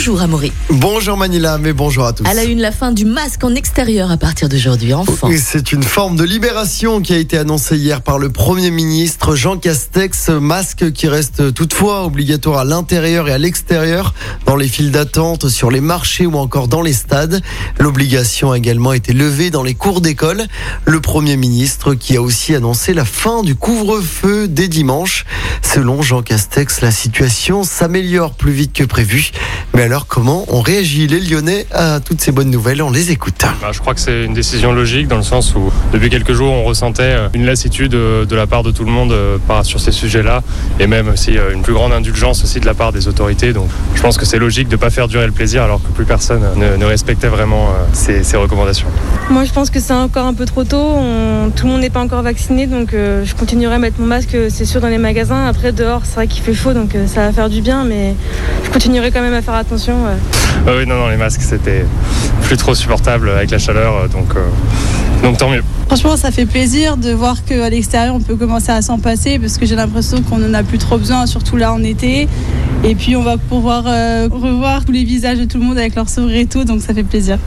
Bonjour Amaury. Bonjour Manila, mais bonjour à tous. À la une, la fin du masque en extérieur à partir d'aujourd'hui, enfin. C'est une forme de libération qui a été annoncée hier par le Premier ministre Jean Castex. Masque qui reste toutefois obligatoire à l'intérieur et à l'extérieur, dans les files d'attente, sur les marchés ou encore dans les stades. L'obligation a également été levée dans les cours d'école. Le Premier ministre qui a aussi annoncé la fin du couvre-feu dès dimanche. Selon Jean Castex, la situation s'améliore plus vite que prévu. Mais alors comment on réagit les Lyonnais à toutes ces bonnes nouvelles? On les écoute. Bah, je crois que c'est une décision logique dans le sens où depuis quelques jours on ressentait euh, une lassitude euh, de la part de tout le monde euh, sur ces sujets-là et même aussi une plus grande indulgence aussi de la part des autorités. Donc je pense que c'est logique de ne pas faire durer le plaisir alors que plus personne ne, ne respectait vraiment ces, ces recommandations. Moi, je pense que c'est encore un peu trop tôt. On- Tout le monde n'est pas encore vacciné, donc euh, je continuerai à mettre mon masque, c'est sûr, dans les magasins. Après, dehors, c'est vrai qu'il fait chaud, donc euh, ça va faire du bien, mais je continuerai quand même à faire attention. Euh. Ah oui, non, non, les masques c'était plus trop supportable avec la chaleur, euh, donc, euh, donc tant mieux. Franchement, ça fait plaisir de voir qu'à l'extérieur, on peut commencer à s'en passer parce que j'ai l'impression qu'on n'en a plus trop besoin, surtout là en été. Et puis, on va pouvoir euh, revoir tous les visages de tout le monde avec leur sourire et tout, donc ça fait plaisir.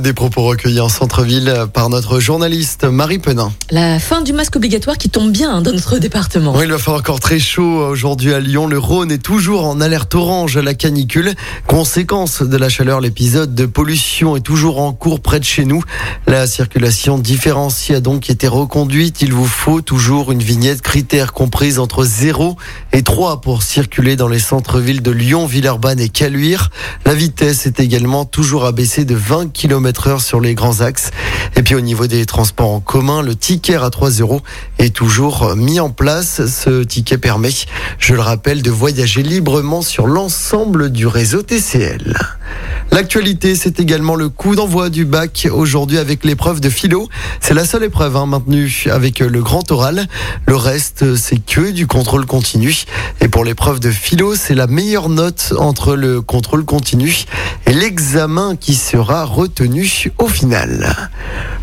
Des propos recueillis en centre-ville par notre journaliste Marie Penin. La fin du masque obligatoire qui tombe bien hein, dans notre département. Oui, il va faire encore très chaud aujourd'hui à Lyon. Le Rhône est toujours en alerte orange à la canicule. Conséquence de la chaleur, l'épisode de pollution est toujours en cours près de chez nous. La circulation différenciée a donc été reconduite. Il vous faut toujours une vignette critère comprise entre 0 et 3 pour circuler dans les centres-villes de Lyon, Villeurbanne et Caluire. La vitesse est également toujours abaissée de 20 km heure sur les grands axes. Et puis au niveau des transports en commun, le ticket à 3 euros est toujours mis en place. Ce ticket permet, je le rappelle, de voyager librement sur l'ensemble du réseau TCL. L'actualité, c'est également le coup d'envoi du bac aujourd'hui avec l'épreuve de philo. C'est la seule épreuve hein, maintenue avec le grand oral. Le reste, c'est que du contrôle continu. Et pour l'épreuve de philo, c'est la meilleure note entre le contrôle continu et l'examen qui sera retenu au final.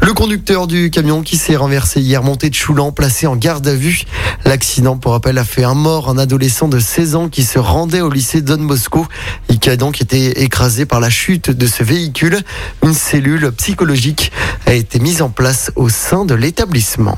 Le conducteur du camion qui s'est renversé hier monté de Choulan, placé en garde à vue. L'accident, pour rappel, a fait un mort, un adolescent de 16 ans qui se rendait au lycée Don Bosco et qui a donc été écrasé par la chute de ce véhicule. Une cellule psychologique a été mise en place au sein de l'établissement.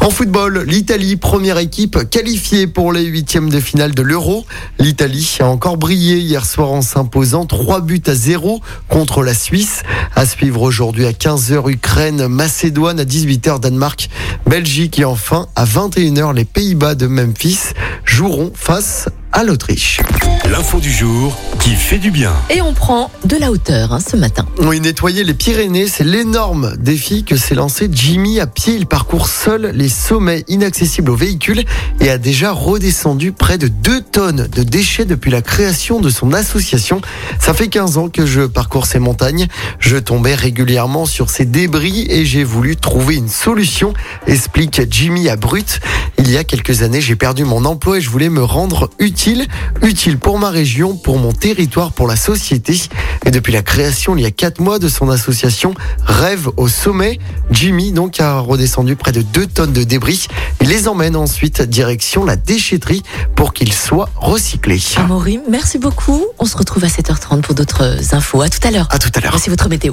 En football, l'Italie, première équipe qualifiée pour les huitièmes de finale de l'Euro. L'Italie a encore brillé hier soir en s'imposant 3 buts à 0 contre la Suisse. À suivre aujourd'hui à 15h Ukraine, Macédoine à 18h Danemark, Belgique et enfin à 21h les Pays-Bas de Memphis joueront face à l'Autriche. L'info du jour qui fait du bien. Et on prend de la hauteur hein, ce matin. Oui, nettoyer les Pyrénées, c'est l'énorme défi que s'est lancé Jimmy à pied. Il parcourt seul les sommets inaccessibles aux véhicules et a déjà redescendu près de 2 tonnes de déchets depuis la création de son association. Ça fait 15 ans que je parcours ces montagnes. Je tombais régulièrement sur ces débris et j'ai voulu trouver une solution, explique Jimmy à Brut. Il y a quelques années, j'ai perdu mon emploi et je voulais me rendre utile, utile pour ma région, pour mon territoire, pour la société. Et depuis la création il y a 4 mois de son association Rêve au sommet, Jimmy donc a redescendu près de 2 tonnes de débris. Il les emmène ensuite direction la déchetterie pour qu'ils soient recyclés. Amaury, merci beaucoup. On se retrouve à 7h30 pour d'autres infos. À tout à l'heure. À tout à l'heure. Voici votre météo.